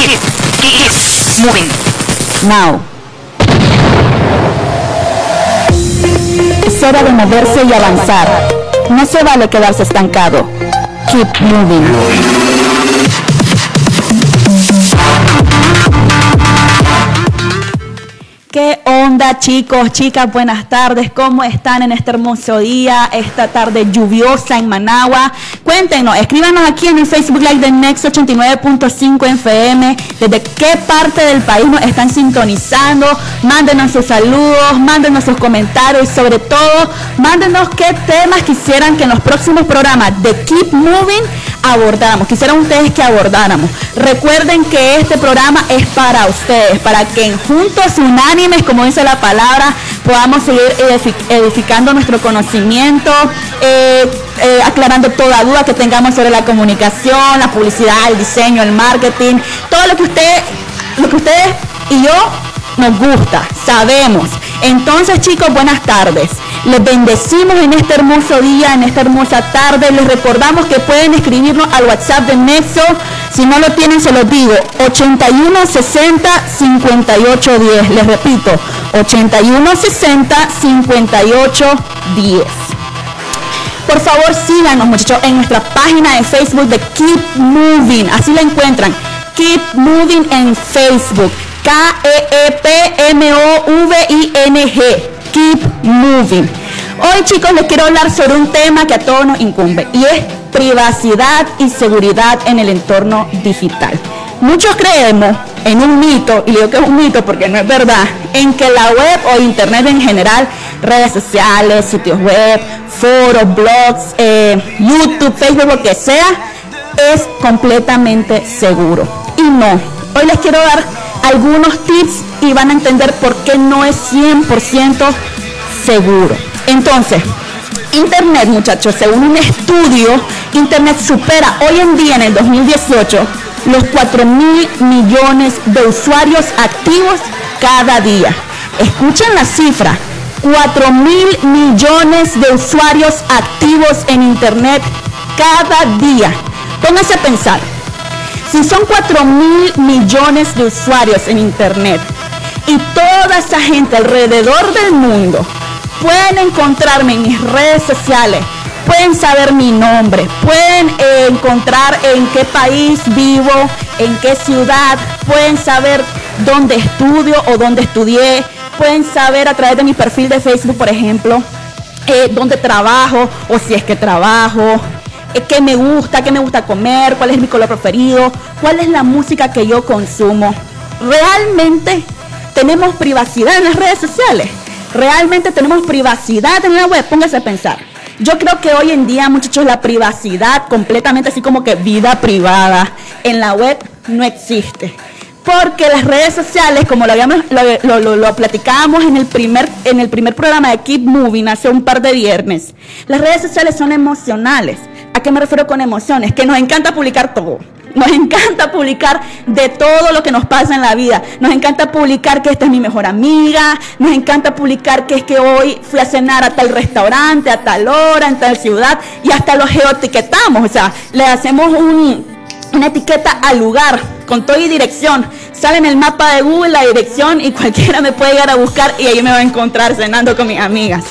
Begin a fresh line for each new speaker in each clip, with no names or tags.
Keep, keep moving.
Now. Es hora de moverse y avanzar. No se vale quedarse estancado. Keep moving. ¿Qué onda chicos, chicas? Buenas tardes. ¿Cómo están en este hermoso día, esta tarde lluviosa en Managua? Cuéntenos, escríbanos aquí en el Facebook Live de Next 89.5 FM. ¿Desde qué parte del país nos están sintonizando? Mándenos sus saludos, mándenos sus comentarios y sobre todo, mándenos qué temas quisieran que en los próximos programas de Keep Moving abordáramos. Quisieran ustedes que abordáramos. Recuerden que este programa es para ustedes, para que juntos unánime como dice la palabra, podamos seguir edificando nuestro conocimiento, eh, eh, aclarando toda duda que tengamos sobre la comunicación, la publicidad, el diseño, el marketing, todo lo que usted, lo que ustedes y yo nos gusta, sabemos. Entonces, chicos, buenas tardes. Les bendecimos en este hermoso día, en esta hermosa tarde. Les recordamos que pueden escribirnos al WhatsApp de Nexo. Si no lo tienen, se los digo. 81 60 58 10. Les repito, 81 60 58 10. Por favor, síganos, muchachos, en nuestra página de Facebook de Keep Moving. Así la encuentran. Keep Moving en Facebook. K-E-E-P-M-O-V-I-N-G. Keep Moving. Hoy chicos les quiero hablar sobre un tema que a todos nos incumbe y es privacidad y seguridad en el entorno digital. Muchos creemos en un mito, y digo que es un mito porque no es verdad, en que la web o internet en general, redes sociales, sitios web, foros, blogs, eh, YouTube, Facebook, lo que sea, es completamente seguro. Y no, hoy les quiero dar algunos tips y van a entender por qué no es 100% seguro. Entonces, Internet, muchachos, según un estudio, Internet supera hoy en día, en el 2018, los 4 mil millones de usuarios activos cada día. Escuchen la cifra, 4 mil millones de usuarios activos en Internet cada día. Pónganse a pensar, si son 4 mil millones de usuarios en Internet y toda esa gente alrededor del mundo pueden encontrarme en mis redes sociales, pueden saber mi nombre, pueden encontrar en qué país vivo, en qué ciudad, pueden saber dónde estudio o dónde estudié, pueden saber a través de mi perfil de Facebook, por ejemplo, eh, dónde trabajo o si es que trabajo, qué me gusta, qué me gusta comer, cuál es mi color preferido, cuál es la música que yo consumo. Realmente tenemos privacidad en las redes sociales. Realmente tenemos privacidad en la web. Póngase a pensar. Yo creo que hoy en día, muchachos, la privacidad completamente así como que vida privada en la web no existe. Porque las redes sociales, como lo, habíamos, lo, lo, platicábamos en el, primer, en el primer programa de Keep Moving hace un par de viernes, las redes sociales son emocionales. ¿A qué me refiero con emociones? Que nos encanta publicar todo. Nos encanta publicar de todo lo que nos pasa en la vida. Nos encanta publicar que esta es mi mejor amiga. Nos encanta publicar que es que hoy fui a cenar a tal restaurante, a tal hora, en tal ciudad. Y hasta lo geoetiquetamos. O sea, le hacemos una etiqueta al lugar con todo y dirección. Sale en el mapa de Google la dirección y cualquiera me puede llegar a buscar y ahí me va a encontrar cenando con mis amigas.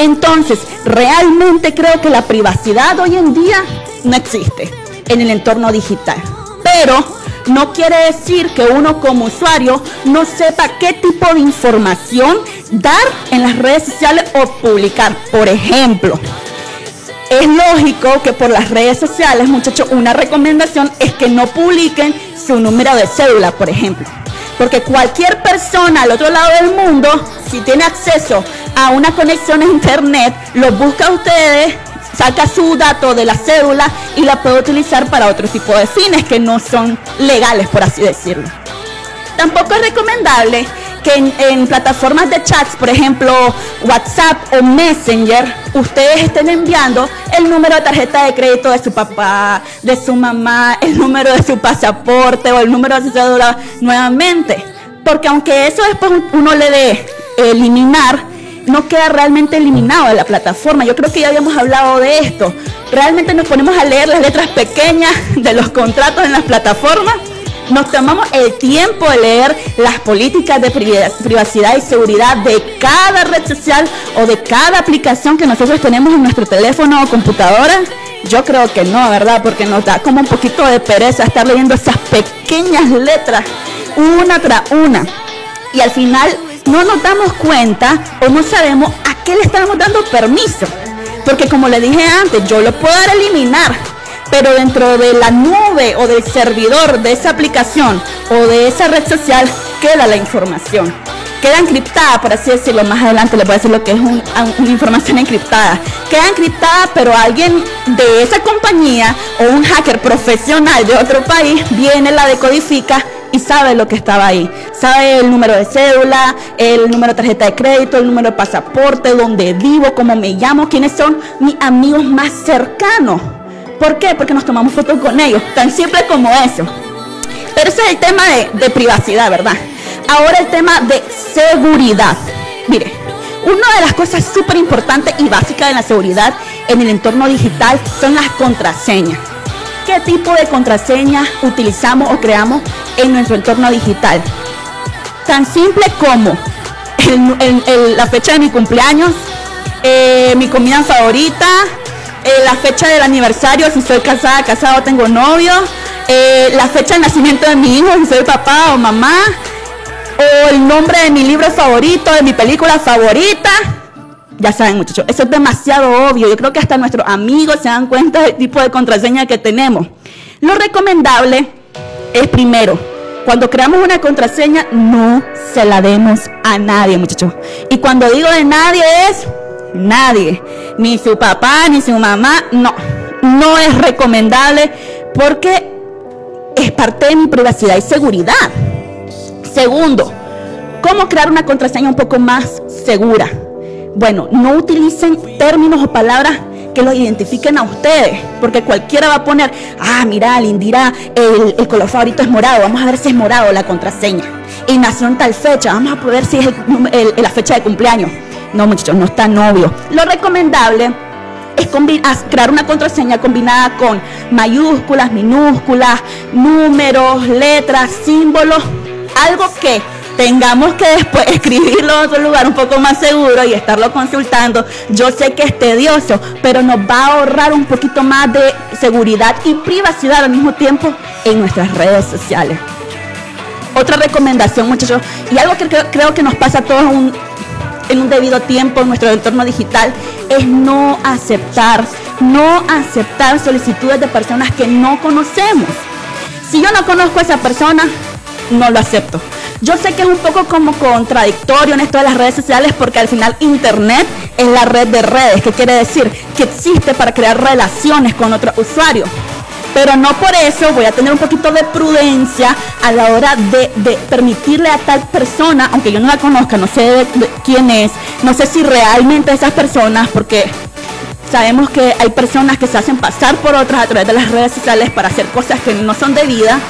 Entonces, realmente creo que la privacidad hoy en día no existe en el entorno digital. Pero no quiere decir que uno como usuario no sepa qué tipo de información dar en las redes sociales o publicar. Por ejemplo, es lógico que por las redes sociales, muchachos, una recomendación es que no publiquen su número de cédula, por ejemplo. Porque cualquier persona al otro lado del mundo, si tiene acceso a una conexión a internet, lo busca a ustedes saca su dato de la cédula y la puede utilizar para otro tipo de fines que no son legales, por así decirlo. Tampoco es recomendable que en, plataformas de chats, por ejemplo WhatsApp o Messenger, ustedes estén enviando el número de tarjeta de crédito de su papá, de su mamá, el número de su pasaporte o el número de su cédula nuevamente. Porque aunque eso después uno le dé eliminar, no queda realmente eliminado de la plataforma. Yo creo que ya habíamos hablado de esto. Realmente nos ponemos a leer las letras pequeñas de los contratos en las plataformas nos tomamos el tiempo de leer las políticas de privacidad y seguridad de cada red social o de cada aplicación que nosotros tenemos en nuestro teléfono o computadora. Yo creo que no, ¿verdad? Porque nos da como un poquito de pereza estar leyendo esas pequeñas letras una tras una. Y al final no nos damos cuenta o no sabemos a qué le estamos dando permiso. Porque como le dije antes, yo lo puedo eliminar, pero dentro de la nube o del servidor de esa aplicación o de esa red social queda la información. Queda encriptada, por así decirlo, más adelante le voy a decir lo que es una información encriptada. Queda encriptada, pero alguien de esa compañía o un hacker profesional de otro país viene, la decodifica y sabe lo que estaba ahí. Sabe el número de cédula, el número de tarjeta de crédito, el número de pasaporte, dónde vivo, cómo me llamo, quiénes son mis amigos más cercanos. ¿Por qué? Porque nos tomamos fotos con ellos, tan simple como eso. Pero ese es el tema de, privacidad, ¿verdad? Ahora el tema de seguridad. Mire, una de las cosas súper importantes y básicas de la seguridad en el entorno digital son las contraseñas qué tipo de contraseña utilizamos o creamos en nuestro entorno digital. Tan simple como la fecha de mi cumpleaños, eh, mi comida favorita, eh, la fecha del aniversario, si soy casada, casado, tengo novio, eh, la fecha de nacimiento de mi hijo, si soy papá o mamá, o el nombre de mi libro favorito, de mi película favorita ya saben muchachos, eso es demasiado obvio. Yo creo que hasta nuestros amigos se dan cuenta del tipo de contraseña que tenemos. Lo recomendable es primero, cuando creamos una contraseña, no se la demos a nadie, muchachos. Y cuando digo de nadie es nadie, ni su papá, ni su mamá, no, no es recomendable porque es parte de mi privacidad y seguridad. Segundo, ¿cómo crear una contraseña un poco más segura? Bueno, no utilicen términos o palabras que los identifiquen a ustedes, porque cualquiera va a poner, ah, mira, Lindira, el, color favorito es morado, vamos a ver si es morado la contraseña. Y nació en tal fecha, vamos a poder si es la fecha de cumpleaños. No, muchachos, no está novio. Lo recomendable es crear una contraseña combinada con mayúsculas, minúsculas, números, letras, símbolos, algo que tengamos que después escribirlo en otro lugar un poco más seguro y estarlo consultando, yo sé que es tedioso, pero nos va a ahorrar un poquito más de seguridad y privacidad al mismo tiempo en nuestras redes sociales. Otra recomendación, muchachos, y algo que creo, que nos pasa a todos en un debido tiempo en nuestro entorno digital, es no aceptar, no aceptar solicitudes de personas que no conocemos. Si yo no conozco a esa persona, no lo acepto. Yo sé que es un poco como contradictorio en esto de las redes sociales porque al final Internet es la red de redes, que quiere decir que existe para crear relaciones con otros usuarios. Pero no por eso voy a tener un poquito de prudencia a la hora de, permitirle a tal persona, aunque yo no la conozca, no sé quién es, no sé si realmente esas personas, porque sabemos que hay personas que se hacen pasar por otras a través de las redes sociales para hacer cosas que no son debidas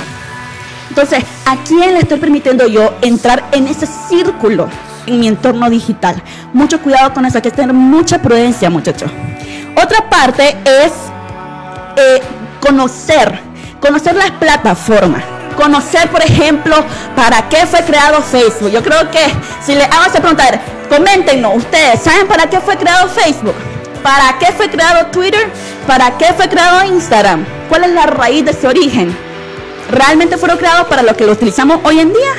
entonces, ¿a quién le estoy permitiendo yo entrar en ese círculo en mi entorno digital? Mucho cuidado con eso, hay que tener mucha prudencia, muchachos. Otra parte es eh, conocer, conocer las plataformas. Conocer, por ejemplo, para qué fue creado Facebook. Yo creo que si le hago esa pregunta, coméntenos, ustedes, ¿saben para qué fue creado Facebook? ¿Para qué fue creado Twitter? ¿Para qué fue creado Instagram? ¿Cuál es la raíz de ese origen? realmente fueron creados para lo que lo utilizamos hoy en día?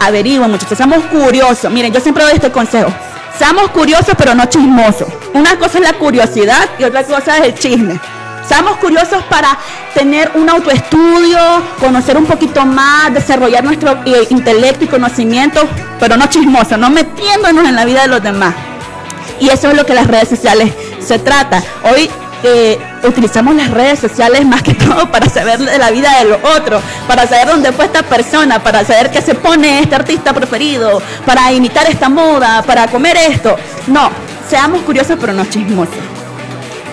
Averigüen, muchachos, seamos curiosos. Miren, yo siempre doy este consejo. Seamos curiosos, pero no chismosos. Una cosa es la curiosidad y otra cosa es el chisme. Seamos curiosos para tener un autoestudio, conocer un poquito más, desarrollar nuestro eh, intelecto y conocimiento, pero no chismosos, no metiéndonos en la vida de los demás. Y eso es lo que las redes sociales se trata. Hoy utilizamos las redes sociales más que todo para saber de la vida de los otros, para saber dónde fue esta persona, para saber qué se pone este artista preferido, para imitar esta moda, para comer esto. No, seamos curiosos pero no chismosos.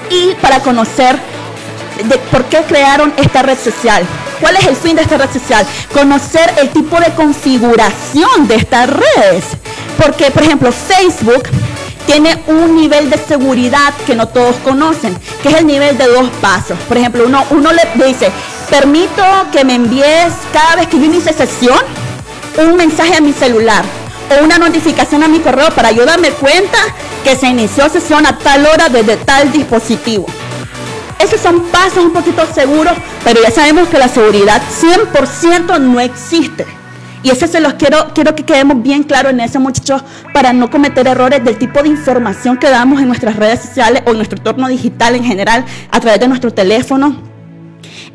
Y para conocer por qué crearon esta red social. ¿Cuál es el fin de esta red social? Conocer el tipo de configuración de estas redes. Porque, por ejemplo, Facebook tiene un nivel de seguridad que no todos conocen, que es el nivel de dos pasos. Por ejemplo, uno, uno le dice, Permito que me envíes cada vez que yo inicie sesión un mensaje a mi celular o una notificación a mi correo para ayudarme cuenta que se inició sesión a tal hora desde tal dispositivo. Esos son pasos un poquito seguros, pero ya sabemos que la seguridad 100% no existe. Y eso se los quiero, quiero que quedemos bien claros en eso, muchachos, para no cometer errores del tipo de información que damos en nuestras redes sociales o en nuestro entorno digital en general a través de nuestro teléfono.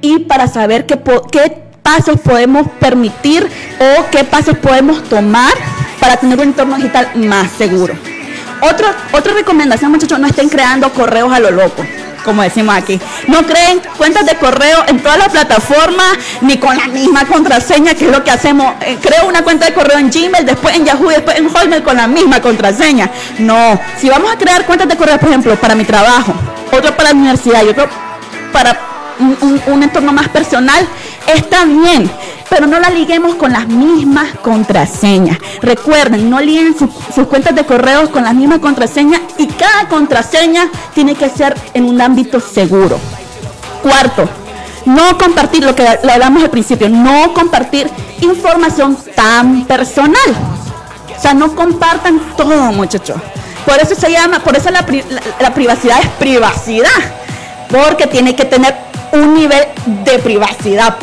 Y para saber qué, qué pasos podemos permitir o qué pasos podemos tomar para tener un entorno digital más seguro. otra recomendación, muchachos, no estén creando correos a lo loco como decimos aquí. No creen cuentas de correo en todas las plataformas ni con la misma contraseña, que es lo que hacemos. Eh, creo una cuenta de correo en Gmail, después en Yahoo, después en Hotmail con la misma contraseña. No, si vamos a crear cuentas de correo, por ejemplo, para mi trabajo, otro para la universidad y otro para un entorno más personal, está bien pero no la liguemos con las mismas contraseñas. Recuerden, no liguen sus cuentas de correos con las mismas contraseñas y cada contraseña tiene que ser en un ámbito seguro. Cuarto, no compartir lo que hablamos al principio, no compartir información tan personal. O sea, no compartan todo, muchachos. Por eso se llama, por eso la, la privacidad es privacidad, porque tiene que tener un nivel de privacidad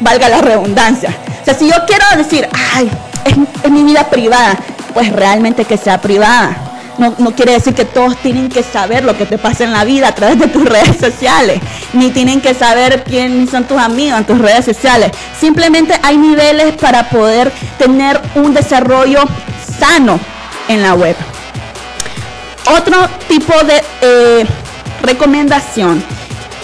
valga la redundancia. O sea, si yo quiero decir, ay, es, mi vida privada, pues realmente que sea privada. No, no, quiere decir que todos tienen que saber lo que te pasa en la vida a través de tus redes sociales, ni tienen que saber quiénes son tus amigos en tus redes sociales. Simplemente hay niveles para poder tener un desarrollo sano en la web. Otro tipo de eh, recomendación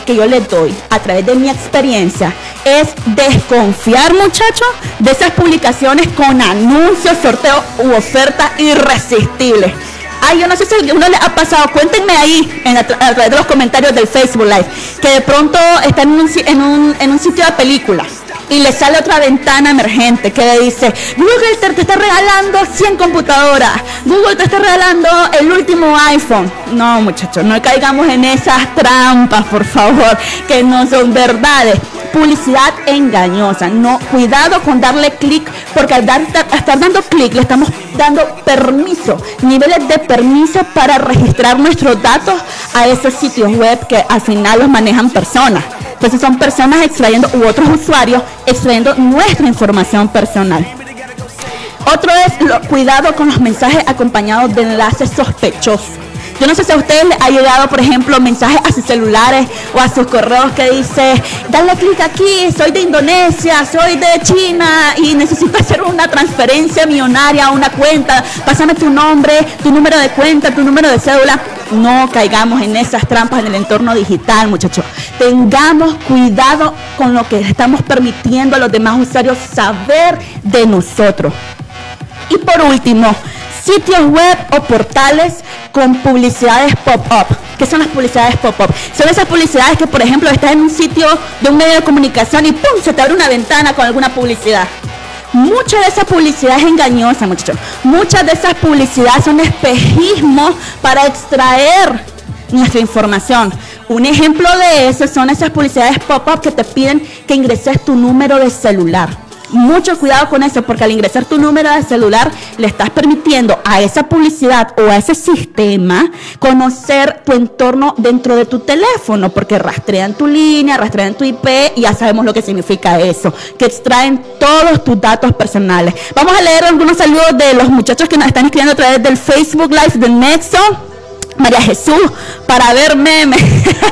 que yo les doy a través de mi experiencia es desconfiar, muchachos, de esas publicaciones con anuncios, sorteos u ofertas irresistibles. Ay, yo no sé si a uno le ha pasado, cuéntenme ahí en a, través de los comentarios del Facebook Live, que de pronto está en un, en un, en un sitio de películas y le sale otra ventana emergente que le dice, Google te, está regalando 100 computadoras, Google te está regalando el último iPhone. No, muchachos, no caigamos en esas trampas, por favor, que no son verdades. Publicidad engañosa. No, cuidado con darle clic, porque al dar, estar dando clic le estamos dando permiso, niveles de permiso para registrar nuestros datos a esos sitios web que al final los manejan personas. Entonces son personas extrayendo u otros usuarios extrayendo nuestra información personal. Otro es cuidado con los mensajes acompañados de enlaces sospechosos. Yo no sé si a ustedes ha llegado, por ejemplo, mensajes a sus celulares o a sus correos que dice, dale clic aquí, soy de Indonesia, soy de China y necesito hacer una transferencia millonaria a una cuenta, pásame tu nombre, tu número de cuenta, tu número de cédula. No caigamos en esas trampas en el entorno digital, muchachos. Tengamos cuidado con lo que estamos permitiendo a los demás usuarios saber de nosotros. Y por último, sitios web o portales con publicidades pop-up. ¿Qué son las publicidades pop-up? Son esas publicidades que, por ejemplo, estás en un sitio de un medio de comunicación y ¡pum! se te abre una ventana con alguna publicidad. Mucha de esa publicidad es engañosa, muchachos. Muchas de esas publicidades son espejismos para extraer nuestra información. Un ejemplo de eso son esas publicidades pop-up que te piden que ingreses tu número de celular mucho cuidado con eso, porque al ingresar tu número de celular le estás permitiendo a esa publicidad o a ese sistema conocer tu entorno dentro de tu teléfono, porque rastrean tu línea, rastrean tu IP y ya sabemos lo que significa eso, que extraen todos tus datos personales. Vamos a leer algunos saludos de los muchachos que nos están escribiendo a través del Facebook Live del Nexo. María Jesús para ver memes.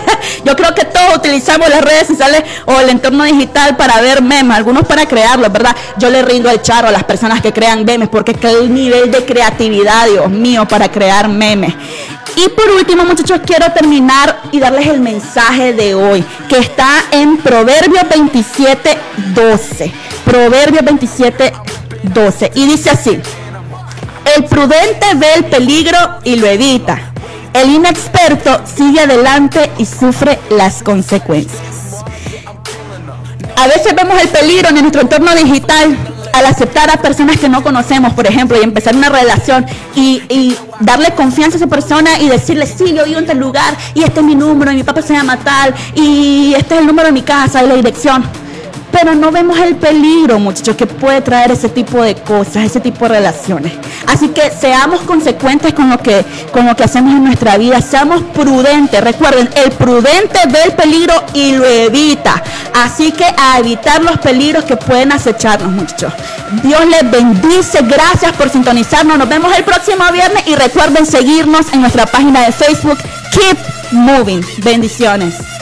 Yo creo que todos utilizamos las redes sociales o el entorno digital para ver memes, algunos para crearlos, ¿verdad? Yo le rindo el charro a las personas que crean memes porque el nivel de creatividad, Dios mío, para crear memes. Y por último, muchachos, quiero terminar y darles el mensaje de hoy, que está en Proverbios 27, 12. Proverbios 27, 12. Y dice así, el prudente ve el peligro y lo evita el inexperto sigue adelante y sufre las consecuencias. A veces vemos el peligro en nuestro entorno digital al aceptar a personas que no conocemos, por ejemplo, y empezar una relación y, darle confianza a esa persona y decirle, sí, yo vivo en tal lugar y este es mi número y mi papá se llama tal y este es el número de mi casa y la dirección pero no vemos el peligro, muchachos, que puede traer ese tipo de cosas, ese tipo de relaciones. Así que seamos consecuentes con lo que, con lo que hacemos en nuestra vida, seamos prudentes. Recuerden, el prudente ve el peligro y lo evita. Así que a evitar los peligros que pueden acecharnos, muchachos. Dios les bendice, gracias por sintonizarnos. Nos vemos el próximo viernes y recuerden seguirnos en nuestra página de Facebook. Keep moving. Bendiciones.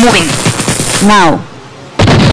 Moving.
Now.